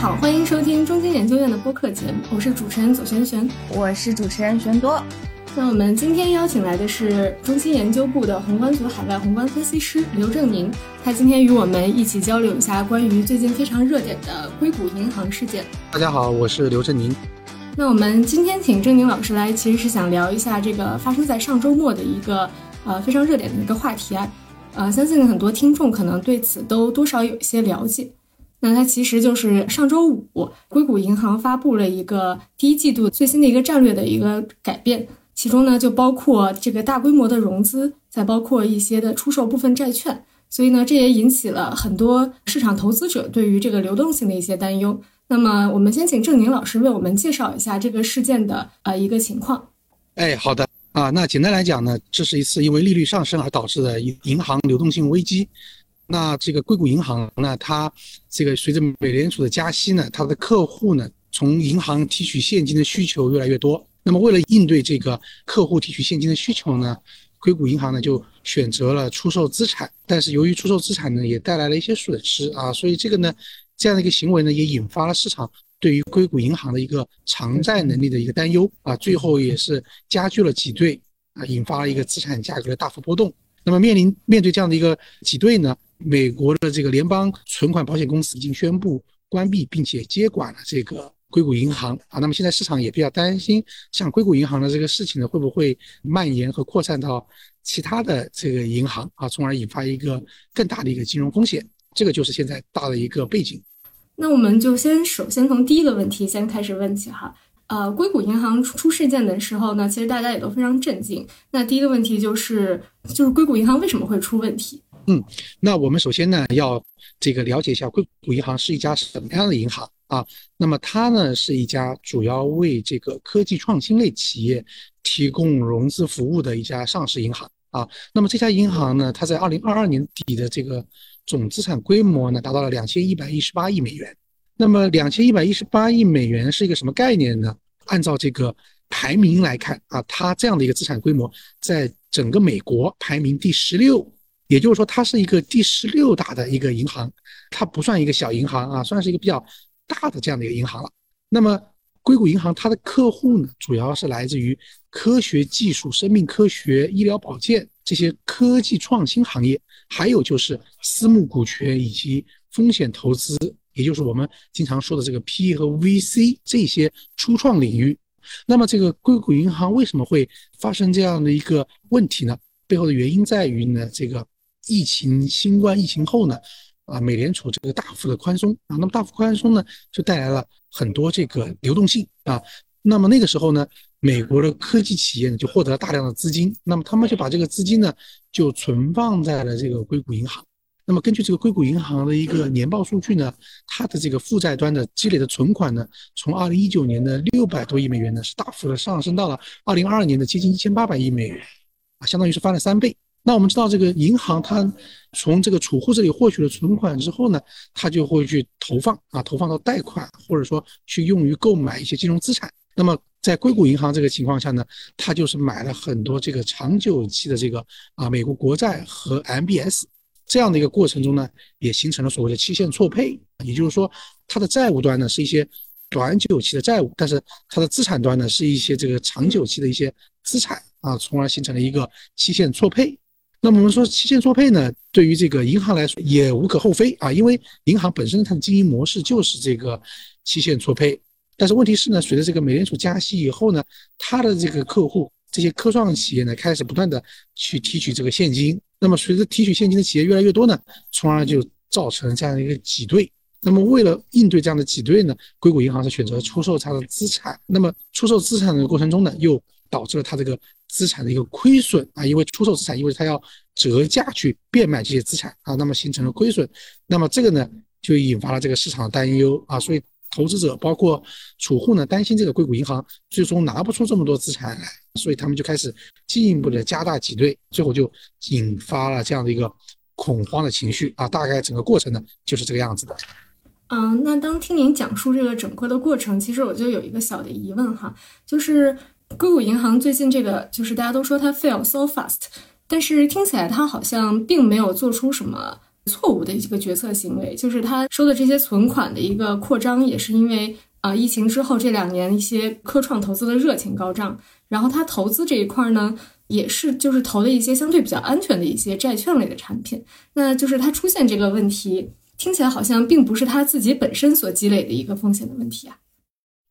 好，欢迎收听中金研究院的播客节目，我是主持人左璇璇，我是主持人玄多。那我们今天邀请来的是中金研究部的宏观组海外宏观分析师刘正宁，他今天与我们一起交流一下关于最近非常热点的硅谷银行事件。大家好，我是刘正宁。那我们今天请正宁老师来，其实是想聊一下这个发生在上周末的一个呃非常热点的一个话题啊，呃，相信很多听众可能对此都多少有一些了解。那它其实就是上周五，硅谷银行发布了一个第一季度最新的一个战略的一个改变，其中呢就包括这个大规模的融资，再包括一些的出售部分债券，所以呢这也引起了很多市场投资者对于这个流动性的一些担忧。那么我们先请郑宁老师为我们介绍一下这个事件的呃一个情况。哎，好的啊，那简单来讲呢，这是一次因为利率上升而导致的银银行流动性危机。那这个硅谷银行呢，它这个随着美联储的加息呢，它的客户呢从银行提取现金的需求越来越多。那么为了应对这个客户提取现金的需求呢，硅谷银行呢就选择了出售资产。但是由于出售资产呢也带来了一些损失啊，所以这个呢这样的一个行为呢也引发了市场对于硅谷银行的一个偿债能力的一个担忧啊，最后也是加剧了挤兑啊，引发了一个资产价格的大幅波动。那么面临面对这样的一个挤兑呢？美国的这个联邦存款保险公司已经宣布关闭，并且接管了这个硅谷银行啊。那么现在市场也比较担心，像硅谷银行的这个事情呢，会不会蔓延和扩散到其他的这个银行啊，从而引发一个更大的一个金融风险？这个就是现在大的一个背景。那我们就先首先从第一个问题先开始问起哈。呃，硅谷银行出事件的时候呢，其实大家也都非常震惊。那第一个问题就是，就是硅谷银行为什么会出问题？嗯，那我们首先呢要这个了解一下硅谷银行是一家什么样的银行啊？那么它呢是一家主要为这个科技创新类企业提供融资服务的一家上市银行啊。那么这家银行呢，它在二零二二年底的这个总资产规模呢达到了两千一百一十八亿美元。那么两千一百一十八亿美元是一个什么概念呢？按照这个排名来看啊，它这样的一个资产规模在整个美国排名第十六。也就是说，它是一个第十六大的一个银行，它不算一个小银行啊，算是一个比较大的这样的一个银行了。那么，硅谷银行它的客户呢，主要是来自于科学技术、生命科学、医疗保健这些科技创新行业，还有就是私募股权以及风险投资，也就是我们经常说的这个 PE 和 VC 这些初创领域。那么，这个硅谷银行为什么会发生这样的一个问题呢？背后的原因在于呢，这个。疫情新冠疫情后呢，啊，美联储这个大幅的宽松啊，那么大幅宽松呢，就带来了很多这个流动性啊。那么那个时候呢，美国的科技企业呢就获得了大量的资金，那么他们就把这个资金呢就存放在了这个硅谷银行。那么根据这个硅谷银行的一个年报数据呢，它的这个负债端的积累的存款呢，从二零一九年的六百多亿美元呢，是大幅的上升到了二零二二年的接近一千八百亿美元，啊，相当于是翻了三倍。那我们知道，这个银行它从这个储户这里获取了存款之后呢，它就会去投放啊，投放到贷款，或者说去用于购买一些金融资产。那么在硅谷银行这个情况下呢，它就是买了很多这个长久期的这个啊美国国债和 MBS 这样的一个过程中呢，也形成了所谓的期限错配，也就是说，它的债务端呢是一些短久期的债务，但是它的资产端呢是一些这个长久期的一些资产啊，从而形成了一个期限错配。那么我们说期限错配呢，对于这个银行来说也无可厚非啊，因为银行本身它的经营模式就是这个期限错配。但是问题是呢，随着这个美联储加息以后呢，它的这个客户这些科创企业呢，开始不断的去提取这个现金。那么随着提取现金的企业越来越多呢，从而就造成这样的一个挤兑。那么为了应对这样的挤兑呢，硅谷银行是选择出售它的资产。那么出售资产的过程中呢，又导致了它这个。资产的一个亏损啊，因为出售资产，因为它要折价去变卖这些资产啊，那么形成了亏损，那么这个呢就引发了这个市场的担忧啊，所以投资者包括储户呢担心这个硅谷银行最终拿不出这么多资产来，所以他们就开始进一步的加大挤兑，最后就引发了这样的一个恐慌的情绪啊，大概整个过程呢就是这个样子的。嗯，那当听您讲述这个整个的过程，其实我就有一个小的疑问哈，就是。硅谷银行最近这个就是大家都说它 fail so fast，但是听起来它好像并没有做出什么错误的一个决策行为，就是他收的这些存款的一个扩张，也是因为啊疫情之后这两年一些科创投资的热情高涨，然后他投资这一块呢，也是就是投的一些相对比较安全的一些债券类的产品，那就是他出现这个问题，听起来好像并不是他自己本身所积累的一个风险的问题啊。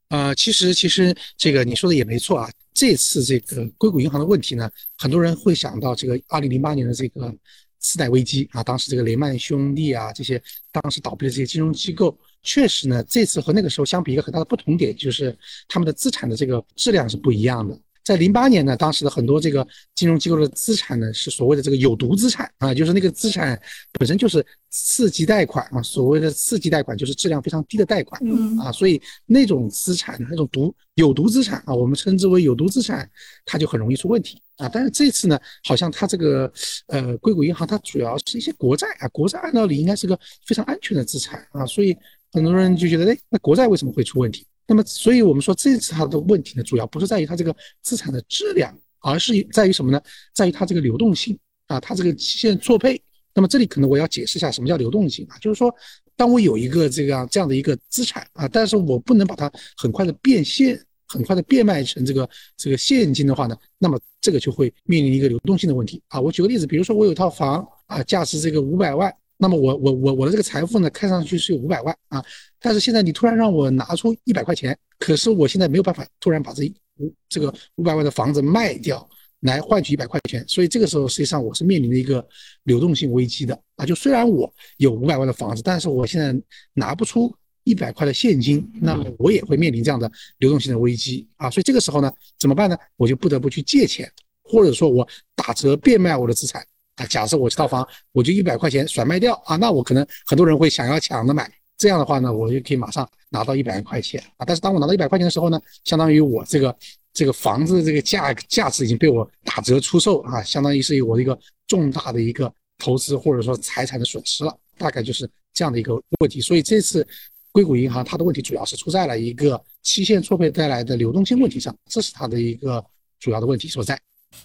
呃，其实其实这个你说的也没错啊。这次这个硅谷银行的问题呢，很多人会想到这个二零零八年的这个次贷危机啊，当时这个雷曼兄弟啊这些当时倒闭的这些金融机构，确实呢，这次和那个时候相比，一个很大的不同点就是他们的资产的这个质量是不一样的。在零八年呢，当时的很多这个金融机构的资产呢，是所谓的这个有毒资产啊，就是那个资产本身就是次级贷款啊，所谓的次级贷款就是质量非常低的贷款啊，所以那种资产那种毒有毒资产啊，我们称之为有毒资产，它就很容易出问题啊。但是这次呢，好像它这个呃硅谷银行它主要是一些国债啊，国债按道理应该是个非常安全的资产啊，所以很多人就觉得，哎，那国债为什么会出问题？那么，所以我们说这次它的问题呢，主要不是在于它这个资产的质量，而是在于什么呢？在于它这个流动性啊，它这个期限错配。那么这里可能我要解释一下什么叫流动性啊，就是说，当我有一个这个这样的一个资产啊，但是我不能把它很快的变现，很快的变卖成这个这个现金的话呢，那么这个就会面临一个流动性的问题啊。我举个例子，比如说我有一套房啊，价值这个五百万。那么我我我我的这个财富呢，看上去是有五百万啊，但是现在你突然让我拿出一百块钱，可是我现在没有办法突然把这五这个五百万的房子卖掉来换取一百块钱，所以这个时候实际上我是面临的一个流动性危机的啊。就虽然我有五百万的房子，但是我现在拿不出一百块的现金，那么我也会面临这样的流动性的危机啊。所以这个时候呢，怎么办呢？我就不得不去借钱，或者说我打折变卖我的资产。啊，假设我这套房我就一百块钱甩卖掉啊，那我可能很多人会想要抢着买，这样的话呢，我就可以马上拿到一百块钱啊。但是当我拿到一百块钱的时候呢，相当于我这个这个房子的这个价价值已经被我打折出售啊，相当于是我的一个重大的一个投资或者说财产的损失了，大概就是这样的一个问题。所以这次硅谷银行它的问题主要是出在了一个期限错配带来的流动性问题上，这是它的一个主要的问题所在。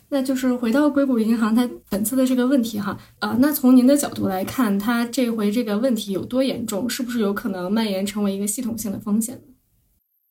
那就是回到硅谷银行它本次的这个问题哈，呃，那从您的角度来看，它这回这个问题有多严重？是不是有可能蔓延成为一个系统性的风险？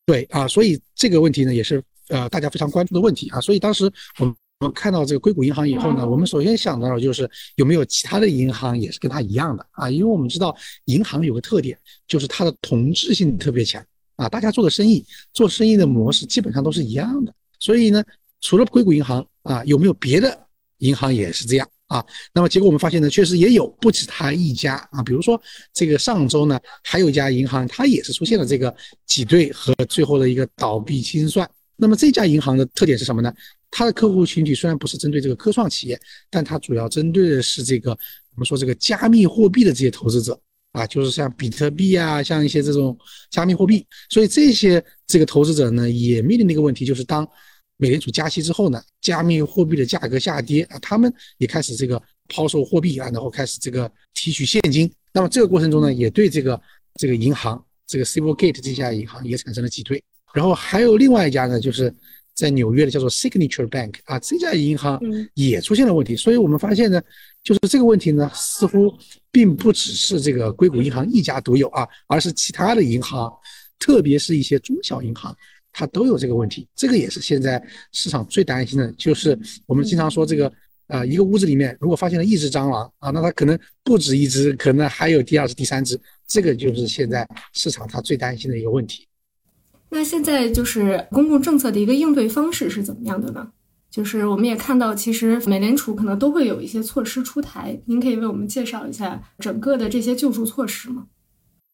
对啊，所以这个问题呢也是呃大家非常关注的问题啊。所以当时我们我们看到这个硅谷银行以后呢，我们首先想到的就是有没有其他的银行也是跟它一样的啊？因为我们知道银行有个特点，就是它的同质性特别强啊，大家做的生意做生意的模式基本上都是一样的，所以呢。除了硅谷银行啊，有没有别的银行也是这样啊？那么结果我们发现呢，确实也有不止他一家啊。比如说这个上周呢，还有一家银行，它也是出现了这个挤兑和最后的一个倒闭清算。那么这家银行的特点是什么呢？它的客户群体虽然不是针对这个科创企业，但它主要针对的是这个我们说这个加密货币的这些投资者啊，就是像比特币啊，像一些这种加密货币。所以这些这个投资者呢，也面临的一个问题，就是当美联储加息之后呢，加密货币的价格下跌啊，他们也开始这个抛售货币啊，然后开始这个提取现金。那么这个过程中呢，也对这个这个银行，这个 Silvergate 这家银行也产生了挤兑。然后还有另外一家呢，就是在纽约的叫做 Signature Bank 啊，这家银行也出现了问题。所以我们发现呢，就是这个问题呢，似乎并不只是这个硅谷银行一家独有啊，而是其他的银行，特别是一些中小银行。它都有这个问题，这个也是现在市场最担心的，就是我们经常说这个，呃，一个屋子里面如果发现了一只蟑螂啊，那它可能不止一只，可能还有第二只、第三只，这个就是现在市场它最担心的一个问题。那现在就是公共政策的一个应对方式是怎么样的呢？就是我们也看到，其实美联储可能都会有一些措施出台，您可以为我们介绍一下整个的这些救助措施吗？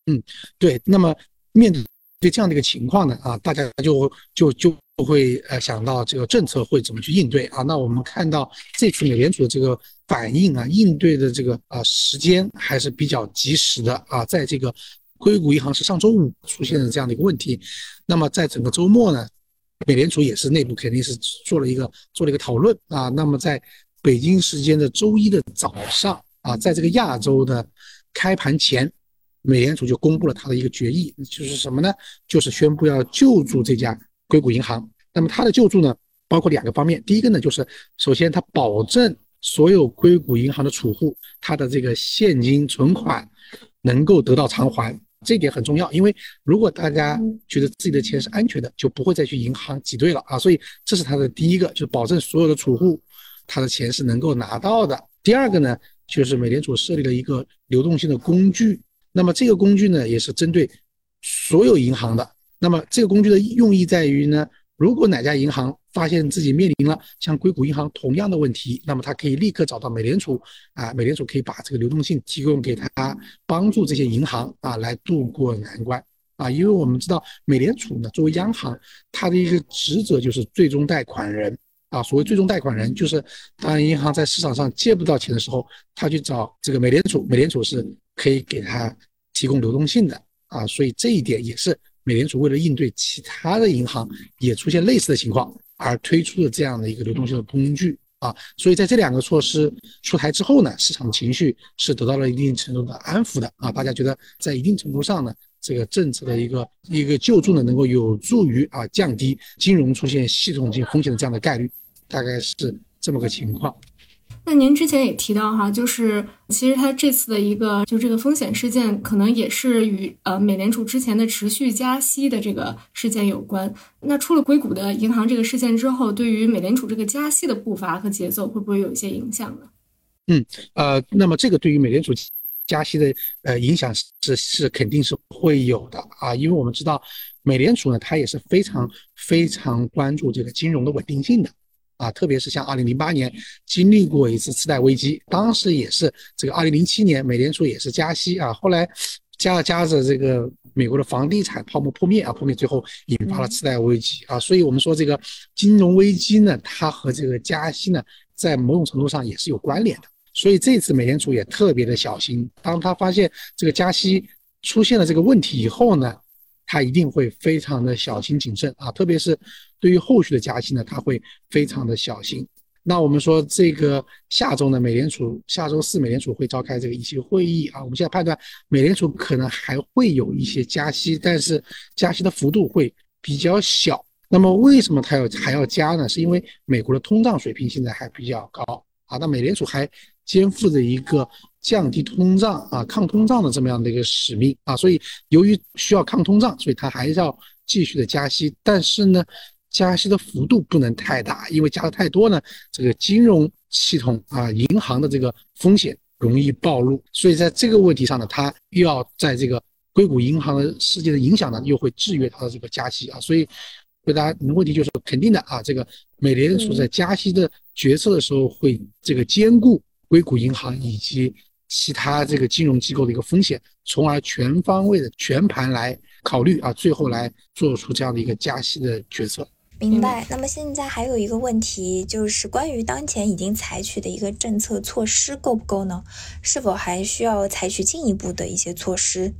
嗯，对，那么面对。这样的一个情况呢，啊，大家就就就会呃想到这个政策会怎么去应对啊？那我们看到这次美联储的这个反应啊，应对的这个啊时间还是比较及时的啊。在这个硅谷银行是上周五出现的这样的一个问题，那么在整个周末呢，美联储也是内部肯定是做了一个做了一个讨论啊。那么在北京时间的周一的早上啊，在这个亚洲的开盘前。美联储就公布了他的一个决议，就是什么呢？就是宣布要救助这家硅谷银行。那么它的救助呢，包括两个方面。第一个呢，就是首先它保证所有硅谷银行的储户，他的这个现金存款能够得到偿还，这一点很重要。因为如果大家觉得自己的钱是安全的，就不会再去银行挤兑了啊。所以这是他的第一个，就是保证所有的储户他的钱是能够拿到的。第二个呢，就是美联储设立了一个流动性的工具，那么这个工具呢，也是针对所有银行的。那么这个工具的用意在于呢。如果哪家银行发现自己面临了像硅谷银行同样的问题，那么他可以立刻找到美联储啊，美联储可以把这个流动性提供给他，帮助这些银行啊来渡过难关啊。因为我们知道美联储呢作为央行，它的一个职责就是最终贷款人啊。所谓最终贷款人，就是当银行在市场上借不到钱的时候，他去找这个美联储，美联储是可以给他提供流动性的啊。所以这一点也是。美联储为了应对其他的银行也出现类似的情况，而推出的这样的一个流动性的工具啊，所以在这两个措施出台之后呢，市场情绪是得到了一定程度的安抚的啊，大家觉得在一定程度上呢，这个政策的一个一个救助呢，能够有助于啊降低金融出现系统性风险的这样的概率，大概是这么个情况。那您之前也提到哈，就是其实它这次的一个就这个风险事件，可能也是与呃美联储之前的持续加息的这个事件有关。那出了硅谷的银行这个事件之后，对于美联储这个加息的步伐和节奏，会不会有一些影响呢？嗯，呃，那么这个对于美联储加息的呃影响是是肯定是会有的啊，因为我们知道美联储呢，它也是非常非常关注这个金融的稳定性的。啊，特别是像二零零八年经历过一次次贷危机，当时也是这个二零零七年美联储也是加息啊，后来加着加着这个美国的房地产泡沫破灭啊，破灭最后引发了次贷危机啊，所以我们说这个金融危机呢，它和这个加息呢，在某种程度上也是有关联的，所以这次美联储也特别的小心，当他发现这个加息出现了这个问题以后呢。他一定会非常的小心谨慎啊，特别是对于后续的加息呢，他会非常的小心。那我们说这个下周呢，美联储下周四美联储会召开这个议息会议啊，我们现在判断美联储可能还会有一些加息，但是加息的幅度会比较小。那么为什么它要还要加呢？是因为美国的通胀水平现在还比较高啊，那美联储还肩负着一个。降低通胀啊，抗通胀的这么样的一个使命啊，所以由于需要抗通胀，所以它还是要继续的加息。但是呢，加息的幅度不能太大，因为加的太多呢，这个金融系统啊，银行的这个风险容易暴露。所以在这个问题上呢，它又要在这个硅谷银行的世界的影响呢，又会制约它的这个加息啊。所以回答你的问题就是肯定的啊，这个美联储在加息的决策的时候会这个兼顾硅谷银行以及。其他这个金融机构的一个风险，从而全方位的全盘来考虑啊，最后来做出这样的一个加息的决策。明白。那么现在还有一个问题，就是关于当前已经采取的一个政策措施够不够呢？是否还需要采取进一步的一些措施？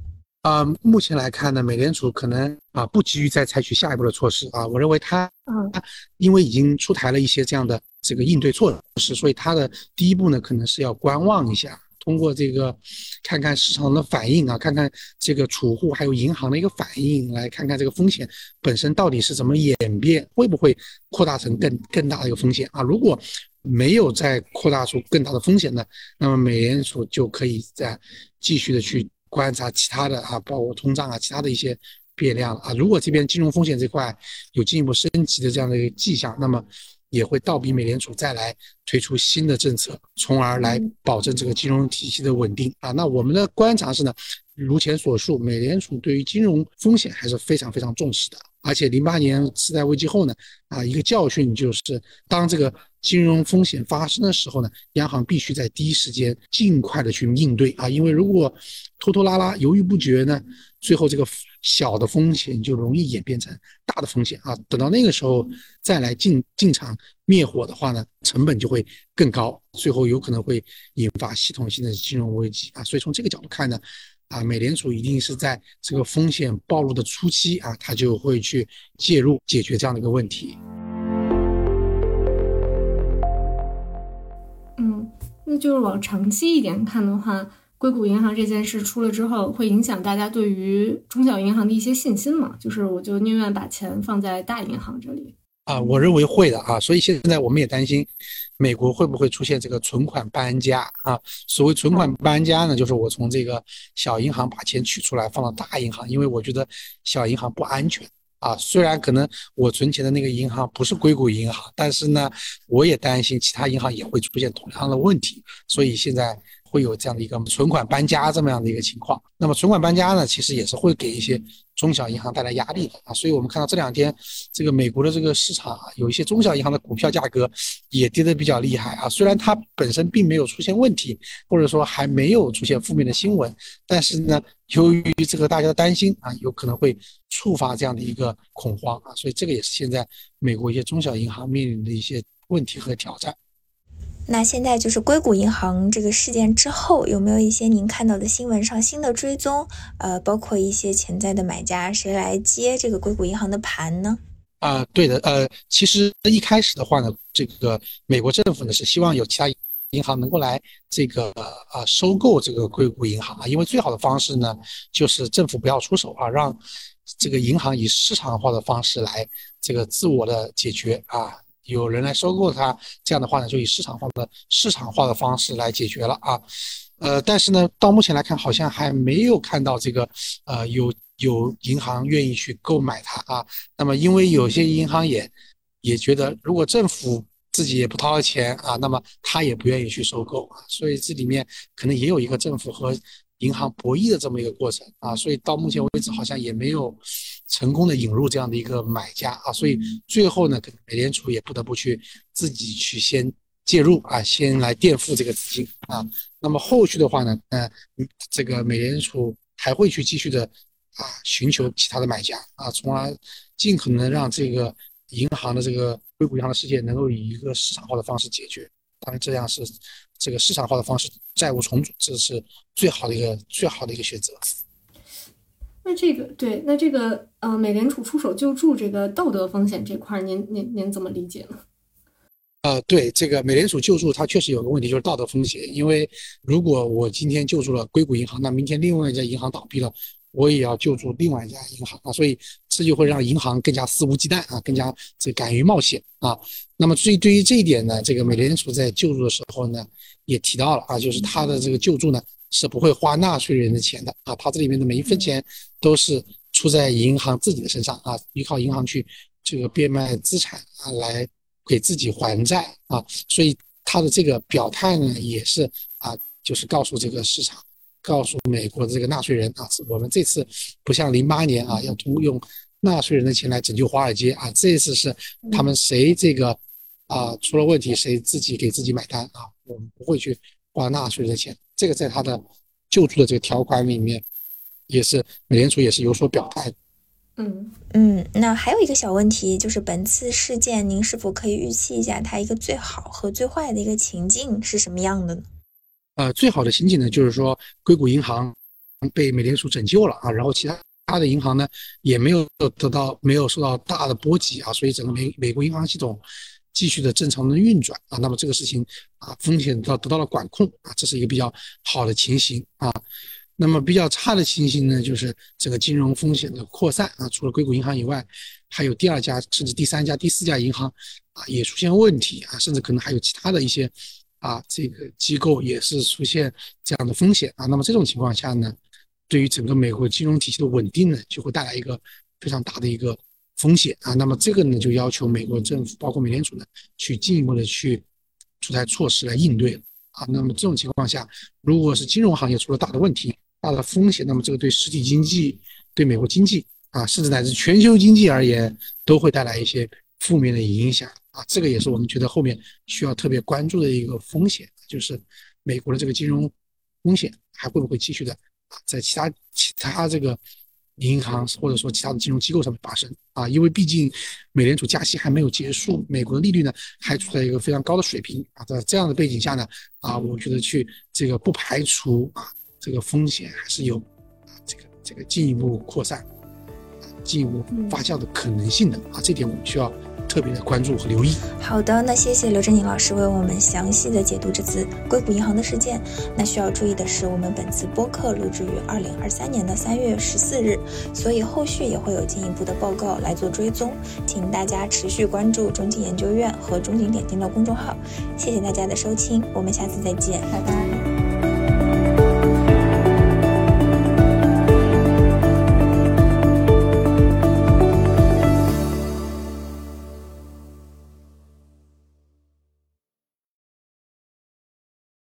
啊，目前来看呢，美联储可能啊不急于再采取下一步的措施啊。我认为它，嗯，因为已经出台了一些这样的这个应对措施，所以它的第一步呢，可能是要观望一下。通过这个，看看市场的反应啊，看看这个储户还有银行的一个反应，来看看这个风险本身到底是怎么演变，会不会扩大成更更大的一个风险啊？如果没有再扩大出更大的风险呢，那么美联储就可以再继续的去观察其他的啊，包括通胀啊，其他的一些变量啊。如果这边金融风险这块有进一步升级的这样的一个迹象，那么。也会倒逼美联储再来推出新的政策，从而来保证这个金融体系的稳定啊。那我们的观察是呢，如前所述，美联储对于金融风险还是非常非常重视的。而且零八年次贷危机后呢，啊，一个教训就是，当这个金融风险发生的时候呢，央行必须在第一时间尽快的去应对啊，因为如果拖拖拉拉、犹豫不决呢，最后这个小的风险就容易演变成大的风险啊。等到那个时候再来进进场灭火的话呢，成本就会更高，最后有可能会引发系统性的金融危机啊。所以从这个角度看呢。啊，美联储一定是在这个风险暴露的初期啊，它就会去介入解决这样的一个问题。嗯，那就是往长期一点看的话，硅谷银行这件事出了之后，会影响大家对于中小银行的一些信心嘛？就是我就宁愿把钱放在大银行这里。啊，我认为会的啊，所以现在我们也担心，美国会不会出现这个存款搬家啊？所谓存款搬家呢，就是我从这个小银行把钱取出来放到大银行，因为我觉得小银行不安全啊。虽然可能我存钱的那个银行不是硅谷银行，但是呢，我也担心其他银行也会出现同样的问题，所以现在。会有这样的一个存款搬家这么样的一个情况，那么存款搬家呢，其实也是会给一些中小银行带来压力的啊。所以我们看到这两天这个美国的这个市场啊，有一些中小银行的股票价格也跌得比较厉害啊。虽然它本身并没有出现问题，或者说还没有出现负面的新闻，但是呢，由于这个大家的担心啊，有可能会触发这样的一个恐慌啊，所以这个也是现在美国一些中小银行面临的一些问题和挑战。那现在就是硅谷银行这个事件之后，有没有一些您看到的新闻上新的追踪？呃，包括一些潜在的买家，谁来接这个硅谷银行的盘呢？啊，对的，呃，其实一开始的话呢，这个美国政府呢是希望有其他银行能够来这个呃收购这个硅谷银行啊，因为最好的方式呢就是政府不要出手啊，让这个银行以市场化的方式来这个自我的解决啊。有人来收购它，这样的话呢，就以市场化的市场化的方式来解决了啊，呃，但是呢，到目前来看，好像还没有看到这个，呃，有有银行愿意去购买它啊。那么，因为有些银行也也觉得，如果政府自己也不掏钱啊，那么他也不愿意去收购啊，所以这里面可能也有一个政府和。银行博弈的这么一个过程啊，所以到目前为止好像也没有成功的引入这样的一个买家啊，所以最后呢，可能美联储也不得不去自己去先介入啊，先来垫付这个资金啊。那么后续的话呢，呃，这个美联储还会去继续的啊，寻求其他的买家啊，从而尽可能让这个银行的这个硅谷银行的事件能够以一个市场化的方式解决。当然，这样是。这个市场化的方式，债务重组，这是最好的一个最好的一个选择。那这个对，那这个呃，美联储出手救助这个道德风险这块，您您您怎么理解呢？呃，对这个美联储救助，它确实有个问题，就是道德风险。因为如果我今天救助了硅谷银行，那明天另外一家银行倒闭了。我也要救助另外一家银行啊，所以这就会让银行更加肆无忌惮啊，更加这敢于冒险啊。那么，所以对于这一点呢，这个美联储在救助的时候呢，也提到了啊，就是他的这个救助呢是不会花纳税人的钱的啊，他这里面的每一分钱都是出在银行自己的身上啊，依靠银行去这个变卖资产啊，来给自己还债啊。所以他的这个表态呢，也是啊，就是告诉这个市场。告诉美国的这个纳税人啊，我们这次不像零八年啊，要通用纳税人的钱来拯救华尔街啊，这次是他们谁这个啊出了问题，谁自己给自己买单啊，我们不会去花纳税人的钱。这个在他的救助的这个条款里面，也是美联储也是有所表态。嗯嗯，那还有一个小问题，就是本次事件，您是否可以预期一下它一个最好和最坏的一个情境是什么样的呢？呃，最好的情景呢，就是说硅谷银行被美联储拯救了啊，然后其他他的银行呢也没有得到没有受到大的波及啊，所以整个美美国银行系统继续的正常的运转啊，那么这个事情啊风险到得到了管控啊，这是一个比较好的情形啊。那么比较差的情形呢，就是整个金融风险的扩散啊，除了硅谷银行以外，还有第二家甚至第三家、第四家银行啊也出现问题啊，甚至可能还有其他的一些。啊，这个机构也是出现这样的风险啊。那么这种情况下呢，对于整个美国金融体系的稳定呢，就会带来一个非常大的一个风险啊。那么这个呢，就要求美国政府，包括美联储呢，去进一步的去出台措施来应对啊。那么这种情况下，如果是金融行业出了大的问题、大的风险，那么这个对实体经济、对美国经济啊，甚至乃至全球经济而言，都会带来一些负面的影响。啊，这个也是我们觉得后面需要特别关注的一个风险，就是美国的这个金融风险还会不会继续的啊，在其他其他这个银行或者说其他的金融机构上面发生啊？因为毕竟美联储加息还没有结束，美国的利率呢还处在一个非常高的水平啊，在这样的背景下呢啊，我觉得去这个不排除啊，这个风险还是有啊，这个这个进一步扩散。进一步发酵的可能性的啊，这点我们需要。特别的关注和留意。好的，那谢谢刘振宁老师为我们详细的解读这次硅谷银行的事件。那需要注意的是，我们本次播客录制于二零二三年的三月十四日，所以后续也会有进一步的报告来做追踪，请大家持续关注中景研究院和中景点评的公众号。谢谢大家的收听，我们下次再见，拜拜。